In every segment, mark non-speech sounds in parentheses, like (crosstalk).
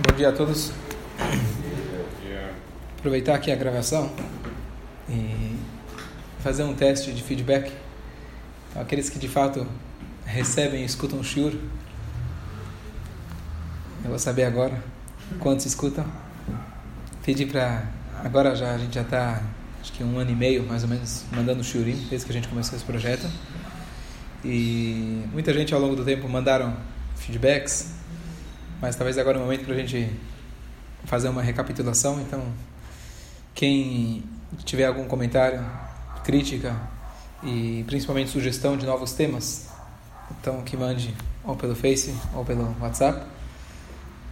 Bom dia a todos. Aproveitar aqui a gravação e fazer um teste de feedback. Então, aqueles que de fato recebem e escutam o shiur, eu vou saber agora quantos escutam. Pedi para agora já a gente já está acho que um ano e meio mais ou menos mandando o shiurim desde que a gente começou esse projeto e muita gente ao longo do tempo mandaram feedbacks mas talvez agora é o momento para a gente fazer uma recapitulação. Então, quem tiver algum comentário, crítica e principalmente sugestão de novos temas, então que mande ou pelo Face ou pelo WhatsApp,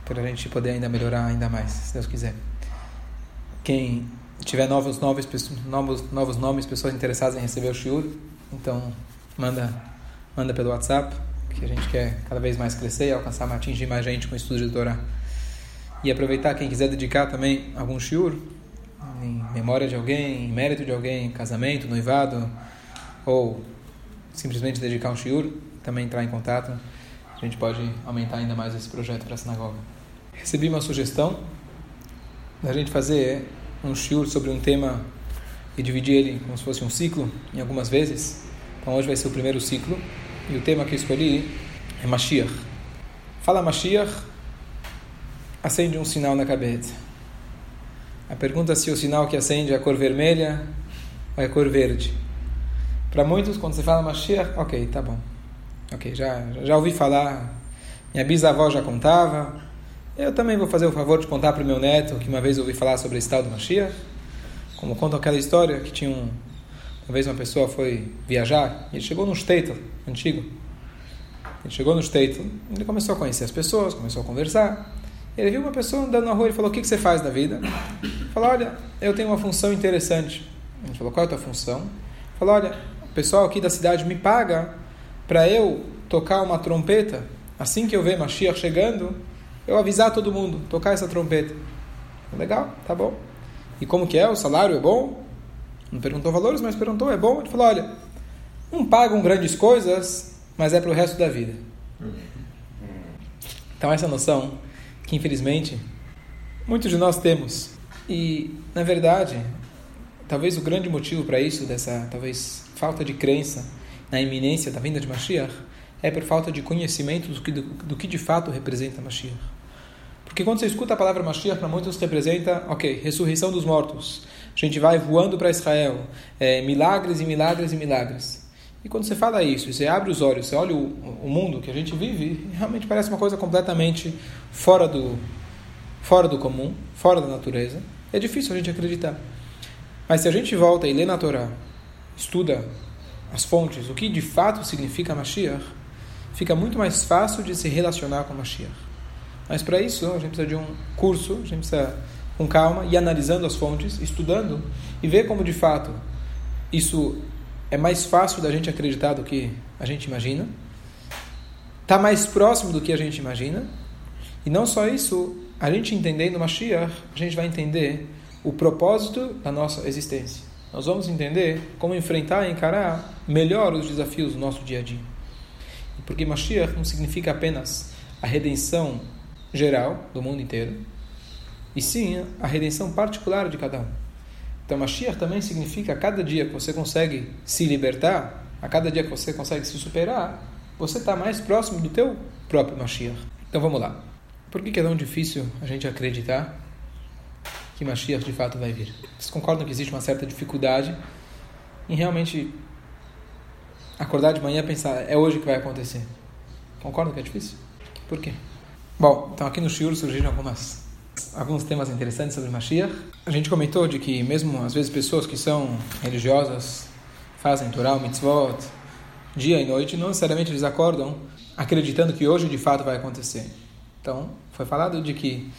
para a gente poder ainda melhorar ainda mais, se Deus quiser. Quem tiver novos, novos, novos, novos nomes, pessoas interessadas em receber o shiur, então manda, manda pelo WhatsApp que a gente quer cada vez mais crescer alcançar, atingir mais gente com o estudo de Torá. E aproveitar quem quiser dedicar também algum shiur, em memória de alguém, em mérito de alguém, casamento, noivado, ou simplesmente dedicar um shiur, também entrar em contato. A gente pode aumentar ainda mais esse projeto para a sinagoga. Recebi uma sugestão da gente fazer um shiur sobre um tema e dividir ele como se fosse um ciclo, em algumas vezes. Então hoje vai ser o primeiro ciclo. E o tema que eu escolhi é Mashiach. Fala Mashiach, acende um sinal na cabeça. A pergunta é se o sinal que acende é a cor vermelha ou é a cor verde. Para muitos, quando você fala Mashiach, ok, tá bom. Ok, já, já ouvi falar, minha bisavó já contava. Eu também vou fazer o favor de contar para o meu neto que uma vez ouvi falar sobre esse tal do Mashiach. Como conta aquela história que tinha um, uma vez uma pessoa foi viajar e ele chegou no Statel antigo. Ele chegou no Statel, ele começou a conhecer as pessoas, começou a conversar. Ele viu uma pessoa andando na rua e falou: O que, que você faz na vida? Ele falou: Olha, eu tenho uma função interessante. Ele falou: Qual é a tua função? Ele falou: Olha, o pessoal aqui da cidade me paga para eu tocar uma trompeta. Assim que eu ver Mashiach chegando, eu avisar todo mundo, tocar essa trompeta. Legal, tá bom. E como que é? O salário é bom? Não perguntou valores, mas perguntou, é bom? Ele falou, olha, não pagam grandes coisas, mas é para o resto da vida. Então essa noção que infelizmente muitos de nós temos e na verdade talvez o grande motivo para isso dessa talvez falta de crença na iminência da vinda de Mashiach é por falta de conhecimento do que, do, do que de fato representa Mashiach. Porque quando você escuta a palavra Mashiach, para muitos representa, ok, ressurreição dos mortos, a gente vai voando para Israel, é, milagres e milagres e milagres. E quando você fala isso, você abre os olhos, você olha o, o mundo que a gente vive, realmente parece uma coisa completamente fora do, fora do comum, fora da natureza. É difícil a gente acreditar. Mas se a gente volta e lê na Torá, estuda as fontes, o que de fato significa Mashiach, fica muito mais fácil de se relacionar com Mashiach. Mas para isso, a gente precisa de um curso, a gente precisa com calma e analisando as fontes, estudando e ver como de fato isso é mais fácil da gente acreditar do que a gente imagina, está mais próximo do que a gente imagina, e não só isso, a gente entendendo Mashiach, a gente vai entender o propósito da nossa existência. Nós vamos entender como enfrentar e encarar melhor os desafios do nosso dia a dia. Porque Mashiach não significa apenas a redenção geral do mundo inteiro, e sim a redenção particular de cada um. Então, Mashiach também significa a cada dia que você consegue se libertar, a cada dia que você consegue se superar, você está mais próximo do teu próprio Mashiach. Então, vamos lá. Por que é tão difícil a gente acreditar que Mashiach de fato vai vir? Vocês concordam que existe uma certa dificuldade em realmente acordar de manhã e pensar, é hoje que vai acontecer? Concordam que é difícil? Por quê? Bom, então aqui no Shiur surgiram algumas alguns temas interessantes sobre Mashiach. A gente comentou de que mesmo às vezes pessoas que são religiosas fazem Torah, mitzvot, dia e noite, não necessariamente eles acordam acreditando que hoje de fato vai acontecer. Então, foi falado de que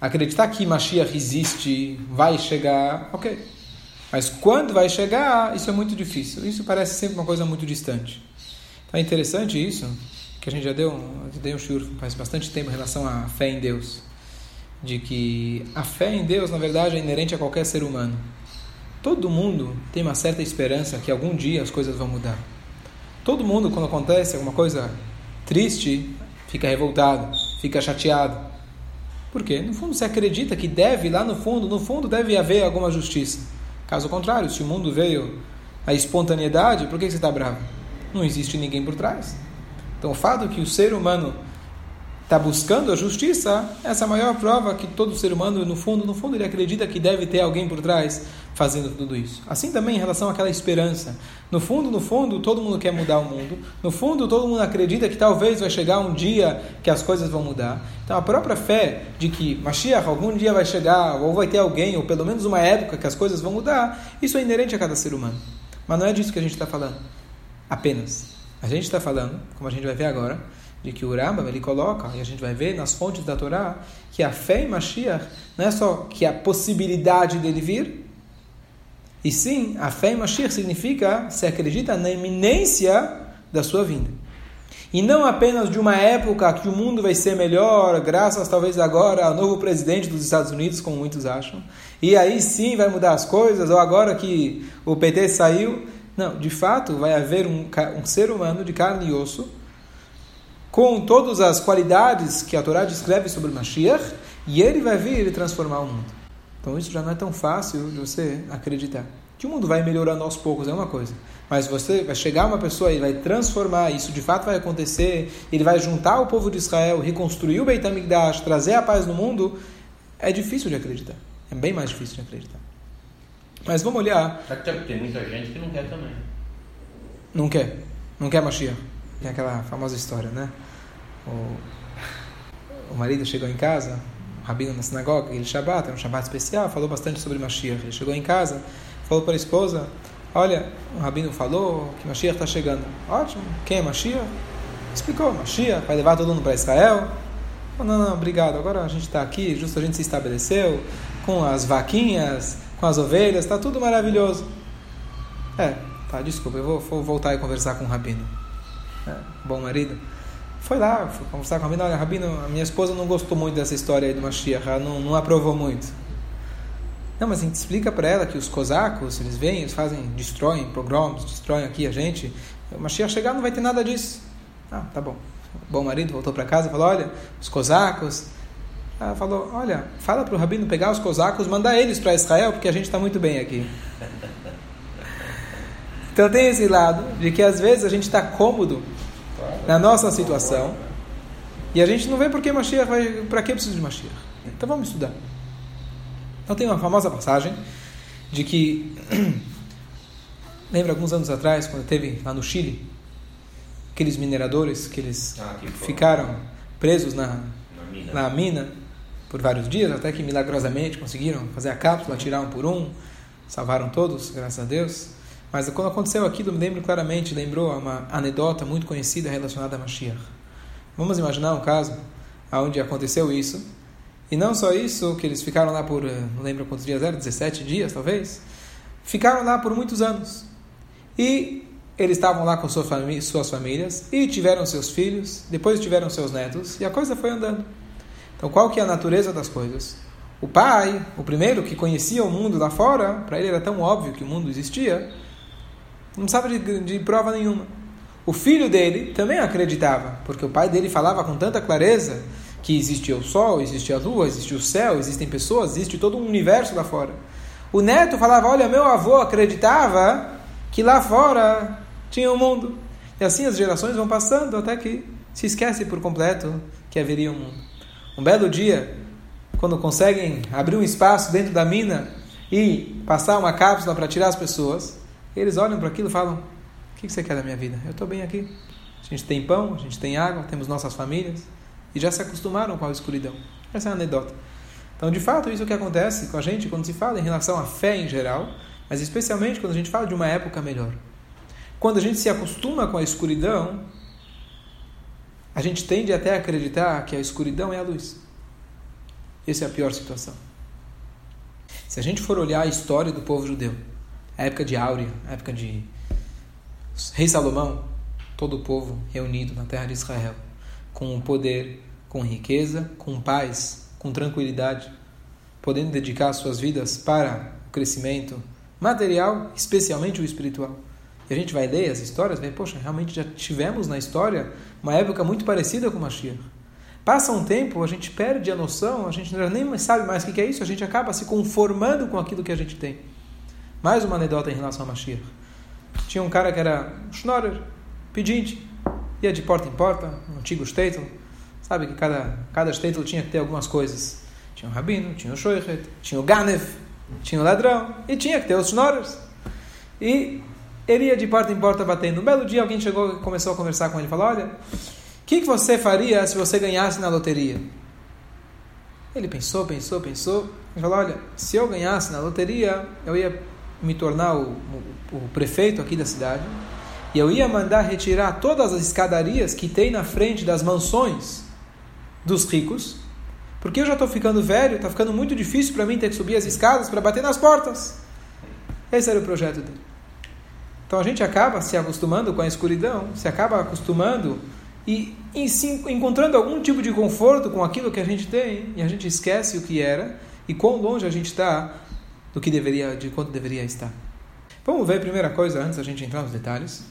acreditar que Mashiach existe, vai chegar, ok. Mas quando vai chegar, isso é muito difícil. Isso parece sempre uma coisa muito distante. Então é interessante isso, que a gente já deu, deu um shiur faz bastante tempo em relação à fé em Deus de que a fé em Deus, na verdade, é inerente a qualquer ser humano. Todo mundo tem uma certa esperança que algum dia as coisas vão mudar. Todo mundo, quando acontece alguma coisa triste, fica revoltado, fica chateado. Por quê? No fundo, você acredita que deve, lá no fundo, no fundo, deve haver alguma justiça. Caso contrário, se o mundo veio a espontaneidade, por que você está bravo? Não existe ninguém por trás. Então, o fato que o ser humano está buscando a justiça, essa é a maior prova que todo ser humano, no fundo, no fundo, ele acredita que deve ter alguém por trás fazendo tudo isso. Assim também em relação àquela esperança. No fundo, no fundo, todo mundo quer mudar o mundo. No fundo, todo mundo acredita que talvez vai chegar um dia que as coisas vão mudar. Então, a própria fé de que Mashiach algum dia vai chegar, ou vai ter alguém, ou pelo menos uma época que as coisas vão mudar, isso é inerente a cada ser humano. Mas não é disso que a gente está falando. Apenas. A gente está falando, como a gente vai ver agora, de que o Rambam ele coloca, e a gente vai ver nas fontes da Torá, que a fé em Mashiach não é só que a possibilidade dele vir, e sim, a fé em Mashiach significa se acredita na iminência da sua vinda. E não apenas de uma época que o mundo vai ser melhor, graças talvez agora ao novo presidente dos Estados Unidos, como muitos acham. E aí sim vai mudar as coisas, ou agora que o PT saiu. Não, de fato vai haver um, um ser humano de carne e osso com todas as qualidades que a Torá descreve sobre Mashiach, e ele vai vir e transformar o mundo. Então isso já não é tão fácil de você acreditar. Que o mundo vai melhorando aos poucos é uma coisa, mas você vai chegar uma pessoa e vai transformar, isso de fato vai acontecer, ele vai juntar o povo de Israel, reconstruir o Beit HaMikdash, trazer a paz no mundo, é difícil de acreditar. É bem mais difícil de acreditar. Mas vamos olhar. Só que tem muita gente que não quer também. Não quer. Não quer Mashiach. Tem aquela famosa história, né? O, o marido chegou em casa, o rabino na sinagoga, aquele Shabbat, era um Shabbat especial, falou bastante sobre Mashiach. Ele chegou em casa, falou para a esposa: Olha, o rabino falou que Mashiach está chegando. Ótimo, quem é Mashiach? Explicou: Mashiach vai levar todo mundo para Israel. Não, não, obrigado. Agora a gente está aqui, justo a gente se estabeleceu com as vaquinhas, com as ovelhas, está tudo maravilhoso. É, tá, desculpa, eu vou, vou voltar e conversar com o rabino. É, bom marido. Foi lá, foi conversar com o Rabino, olha, Rabino, a minha esposa não gostou muito dessa história aí do Mashiach, ela não, não aprovou muito. Não, mas a gente explica para ela que os cosacos, eles vêm, eles fazem, destroem pogroms, destroem aqui a gente. O Mashiach chegar não vai ter nada disso. Ah, tá bom. Bom marido voltou para casa e falou, olha, os cosacos... Ela falou, olha, fala para o Rabino pegar os cosacos, mandar eles para Israel, porque a gente está muito bem aqui. Então tem esse lado de que às vezes a gente está cômodo na nossa situação e a gente não vê por que Mashiach vai. Para que precisa de Mashiach? Então vamos estudar. Então tem uma famosa passagem de que. (clears throat) Lembra alguns anos atrás, quando teve lá no Chile, aqueles mineradores que eles ah, que ficaram presos na, na mina. na, mina. por vários dias, até que milagrosamente conseguiram fazer a cápsula, tirar um por um, salvaram todos, graças a Deus. Mas quando aconteceu aquilo, me lembro claramente, lembrou uma anedota muito conhecida relacionada a Mashiach. Vamos imaginar um caso onde aconteceu isso, e não só isso, que eles ficaram lá por, eh, não lembro quantos dias eram, 17 dias talvez, ficaram lá por muitos anos. E eles estavam lá com suas famílias, e tiveram seus filhos, depois tiveram seus netos, e a coisa foi andando. Então qual que é a natureza das coisas? O pai, o primeiro que conhecia o mundo lá fora, para ele era tão óbvio que o mundo existia, não precisava de, de prova nenhuma. O filho dele também acreditava, porque o pai dele falava com tanta clareza que existia o sol, existia a lua, existia o céu, existem pessoas, existe todo um universo lá fora. O neto falava: Olha, meu avô acreditava que lá fora tinha o um mundo. E assim as gerações vão passando até que se esquece por completo que haveria um mundo. Um belo dia, quando conseguem abrir um espaço dentro da mina e passar uma cápsula para tirar as pessoas, eles olham para aquilo e falam: O que você quer da minha vida? Eu estou bem aqui. A gente tem pão, a gente tem água, temos nossas famílias e já se acostumaram com a escuridão. Essa é a anedota. Então, de fato, isso que acontece com a gente quando se fala em relação à fé em geral, mas especialmente quando a gente fala de uma época melhor. Quando a gente se acostuma com a escuridão, a gente tende até a acreditar que a escuridão é a luz. Essa é a pior situação. Se a gente for olhar a história do povo judeu, época de Áurea, época de Rei Salomão, todo o povo reunido na terra de Israel, com poder, com riqueza, com paz, com tranquilidade, podendo dedicar suas vidas para o crescimento material, especialmente o espiritual. E a gente vai ler as histórias, ver, poxa, realmente já tivemos na história uma época muito parecida com Mashiach. Passa um tempo, a gente perde a noção, a gente nem sabe mais o que é isso, a gente acaba se conformando com aquilo que a gente tem. Mais uma anedota em relação a Mashiach. Tinha um cara que era schnorrer, pedinte, ia de porta em porta, um antigo shtetl. Sabe que cada, cada shtetl tinha que ter algumas coisas. Tinha o rabino, tinha o shoichet, tinha o ganev, tinha o ladrão e tinha que ter os schnorrers. E ele ia de porta em porta batendo. Um belo dia alguém chegou e começou a conversar com ele. Falou, olha, o que, que você faria se você ganhasse na loteria? Ele pensou, pensou, pensou. E falou, olha, se eu ganhasse na loteria, eu ia me tornar o, o, o prefeito aqui da cidade e eu ia mandar retirar todas as escadarias que tem na frente das mansões dos ricos, porque eu já estou ficando velho, está ficando muito difícil para mim ter que subir as escadas para bater nas portas. Esse era o projeto dele. Então a gente acaba se acostumando com a escuridão, se acaba acostumando e, se encontrando algum tipo de conforto com aquilo que a gente tem e a gente esquece o que era e quão longe a gente está do que deveria, de quanto deveria estar. Vamos ver a primeira coisa antes da gente entrar nos detalhes.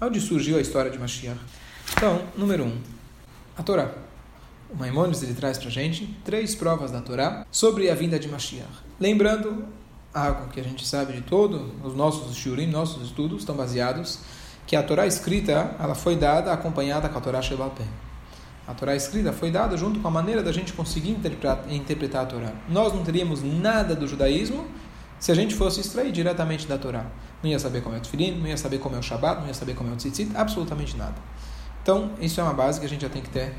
Onde surgiu a história de Mashiach? Então, número um, a Torá. O Maimonides ele traz para a gente três provas da Torá sobre a vinda de Mashiach. Lembrando algo que a gente sabe de todo, os nossos shurim, nossos estudos estão baseados que a Torá escrita ela foi dada acompanhada com a Torá Shebal a Torá escrita foi dada junto com a maneira da gente conseguir interpretar, interpretar a Torá. Nós não teríamos nada do judaísmo se a gente fosse extrair diretamente da Torá. Não ia saber como é o Tfilim, não ia saber como é o Shabat, não ia saber como é o Tzitzit, absolutamente nada. Então, isso é uma base que a gente já tem que ter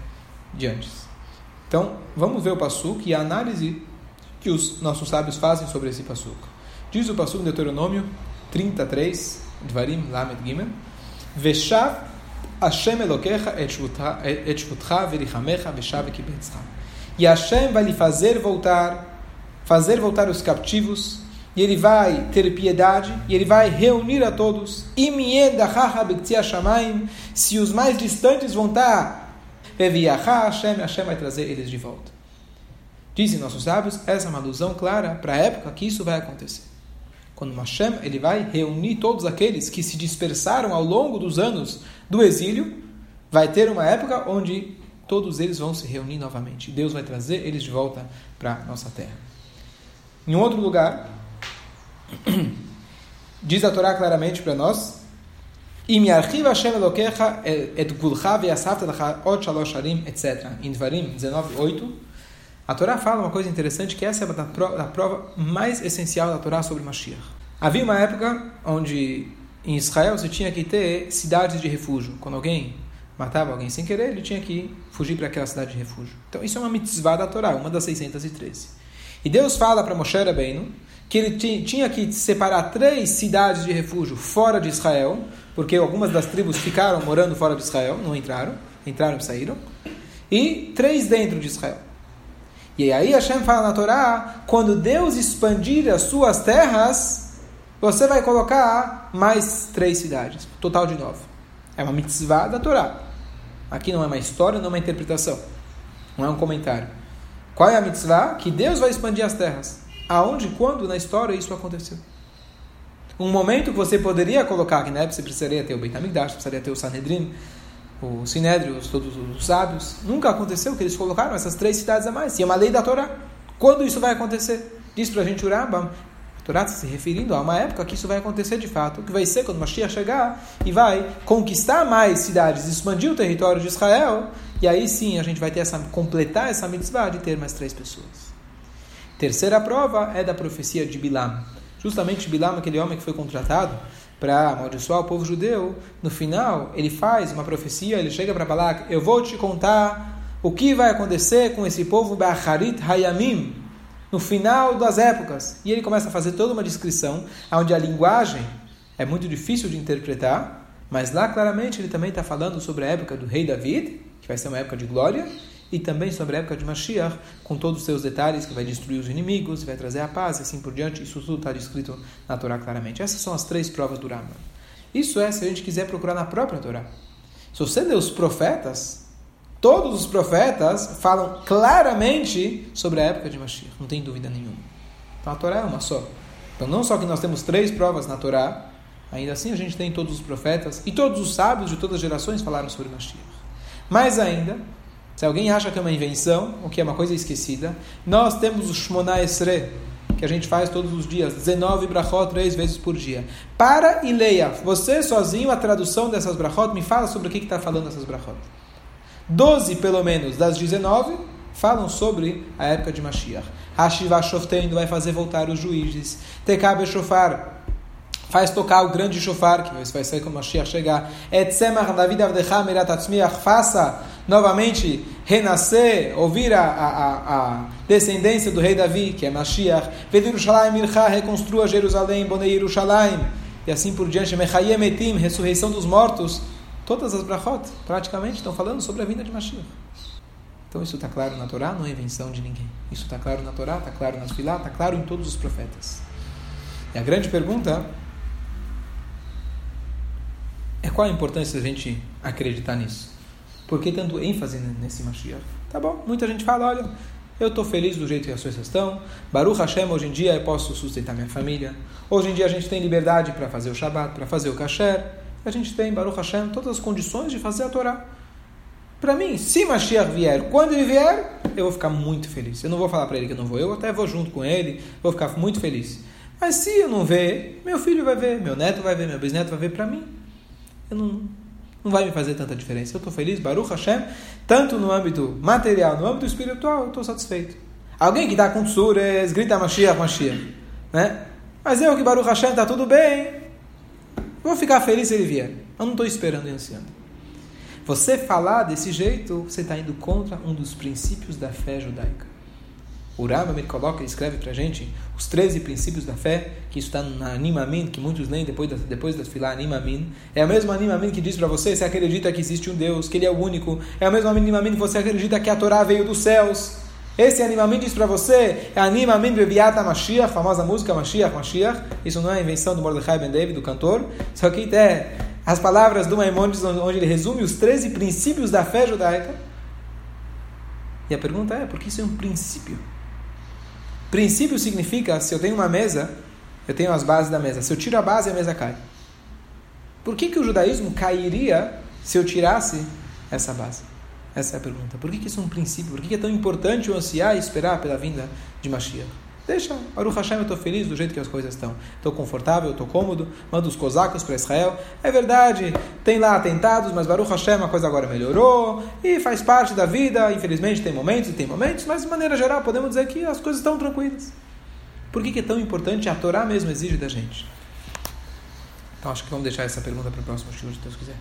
de antes. Então, vamos ver o Passuk e a análise que os nossos sábios fazem sobre esse Passuk. Diz o Passuk em Deuteronômio 33, Dvarim Lamed Gimel, Veshav Hashem Elokecha et shvutcha verichamecha veshav kibetzcha. E Hashem vai lhe fazer voltar, fazer voltar os captivos, e ele vai ter piedade, e ele vai reunir a todos. Se os mais distantes vão estar, Hashem, Hashem vai trazer eles de volta. Dizem nossos sábios, essa é uma alusão clara para a época que isso vai acontecer. Quando Hashem ele vai reunir todos aqueles que se dispersaram ao longo dos anos do exílio, vai ter uma época onde todos eles vão se reunir novamente. Deus vai trazer eles de volta para nossa terra. Em outro lugar, (clears throat) diz a Torá claramente para nós, etc. Em Dvarim 19, 8, a Torá fala uma coisa interessante, que essa é a prova, prova mais essencial da Torá sobre Mashiach. Havia uma época onde em Israel você tinha que ter cidades de refúgio. Quando alguém matava alguém sem querer, ele tinha que fugir para aquela cidade de refúgio. Então isso é uma mitzvah da Torá, uma das 613. E Deus fala para Moshe Rabbeinu que ele tinha que separar três cidades de refúgio fora de Israel, porque algumas das tribos ficaram morando fora de Israel, não entraram, entraram e saíram, e três dentro de Israel. E aí Hashem fala na Torá, quando Deus expandir as suas terras, você vai colocar mais três cidades, total de nove. É uma mitzvah da Torá. Aqui não é uma história, não é uma interpretação. Não é um comentário. Qual é a mitzvah? Que Deus vai expandir as terras. Aonde quando na história isso aconteceu? Um momento que você poderia colocar, que na época você precisaria ter o Beit HaMikdash, precisaria ter o Sanhedrin, o Sinédrio, todos os sábios, nunca aconteceu que eles colocaram essas três cidades a mais. E é uma lei da Torá. Quando isso vai acontecer? Diz para a gente o Rambam. A Torá está se referindo a uma época que isso vai acontecer de fato, que vai ser quando Mashiach chegar e vai conquistar mais cidades, expandir o território de Israel, e aí sim a gente vai ter essa, completar essa mitzvah de ter mais três pessoas. Terceira prova é da profecia de Bilam. Justamente Bilam, aquele homem que foi contratado para amaldiçoar o povo judeu, no final ele faz uma profecia, ele chega para Balak, eu vou te contar o que vai acontecer com esse povo Be'acharit Hayamim, no final das épocas. E ele começa a fazer toda uma descrição, onde a linguagem é muito difícil de interpretar, mas lá claramente ele também está falando sobre a época do rei David, que vai ser uma época de glória, e também sobre a época de Mashiach, com todos os seus detalhes, que vai destruir os inimigos, vai trazer a paz e assim por diante. Isso tudo está descrito na Torá claramente. Essas são as três provas do Rambam. Isso é se a gente quiser procurar na própria Torá. Se você lê os profetas, todos os profetas falam claramente sobre a época de Mashiach, não tem dúvida nenhuma. Então a Torá é uma só. Então não só que nós temos três provas na Torá, ainda assim a gente tem todos os profetas e todos os sábios de todas as gerações falaram sobre Mashiach. Mais ainda, Se alguém acha que é uma invenção, ou que é uma coisa esquecida, nós temos o Shmona Esre, que a gente faz todos os dias, 19 brachot, três vezes por dia. Para e leia, você sozinho, a tradução dessas brachot, me fala sobre o que está falando essas brachot. 12, pelo menos, das 19, falam sobre a época de Mashiach. Hashiva Shoftendo vai fazer voltar os juízes. Tekabe Shofar faz tocar o grande shofar, que vai ser quando Mashiach chegar. Etzemach David Avdecha Miratatzmiach, faça novamente renascer, ouvir a, a, a, descendência do rei Davi, que é Mashiach. Ved Yerushalayim Ircha, reconstrua Jerusalém, Bonei Yerushalayim. E assim por diante, Mechayem Etim, ressurreição dos mortos. Todas as brachot, praticamente, estão falando sobre a vinda de Mashiach. Então isso está claro na Torá, não é invenção de ninguém. Isso está claro na Torá, está claro nas Filá, está claro em todos os profetas. E a grande pergunta é qual a importância da gente acreditar nisso? Por que tanto ênfase nesse Mashiach? Tá bom, muita gente fala, olha, eu estou feliz do jeito que as coisas estão. Baruch Hashem, hoje em dia eu posso sustentar minha família. Hoje em dia a gente tem liberdade para fazer o Shabbat, para fazer o Kasher. A gente tem, Baruch Hashem, todas as condições de fazer a Torá. Para mim, se Mashiach vier, quando ele vier, eu vou ficar muito feliz. Eu não vou falar para ele que eu não vou, eu até vou junto com ele, vou ficar muito feliz. Mas se eu não ver, meu filho vai ver, meu neto vai ver, meu bisneto vai ver para mim eu não, não vai me fazer tanta diferença. Eu estou feliz, Baruch Hashem, tanto no âmbito material, no âmbito espiritual, eu estou satisfeito. Alguém que está com tsures, grita Mashiach, Mashiach, né? Mas eu que Baruch Hashem está tudo bem, vou ficar feliz se ele vier. Eu não estou esperando e ansiando. Você falar desse jeito, você está indo contra um dos princípios da fé judaica. O Rambam coloca, escreve para a gente os 13 princípios da fé, que isso está na Animamin, que muitos leem depois da, depois da fila Animamin. É a mesma Animamin que diz para você, você acredita que existe um Deus, que Ele é o único. É a mesma Animamin que você acredita que a Torá veio dos céus. Esse Animamin diz para você, é Animamin Bebiata Mashiach, a famosa música Mashiach, Mashiach. Isso não é invenção do Mordechai Ben David, do cantor. Só que é as palavras do Maimonides, onde ele resume os 13 princípios da fé judaica. E a pergunta é, por que isso é um princípio? Princípio significa, se eu tenho uma mesa, eu tenho as bases da mesa. Se eu tiro a base, a mesa cai. Por que, que o judaísmo cairia se eu tirasse essa base? Essa é a pergunta. Por que, que isso é um princípio? Por que, que é tão importante eu ansiar e esperar pela vinda de Mashiach? Deixa, Baruch Hashem, eu estou feliz do jeito que as coisas estão. Estou confortável, estou cômodo, mando os cosacos para Israel. É verdade, tem lá atentados, mas Baruch Hashem, a coisa agora melhorou e faz parte da vida. Infelizmente tem momentos e tem momentos, mas de maneira geral podemos dizer que as coisas estão tranquilas. Por que, que é tão importante? A Torá mesmo exige da gente. Então acho que vamos deixar essa pergunta para o próximo show, se Deus quiser.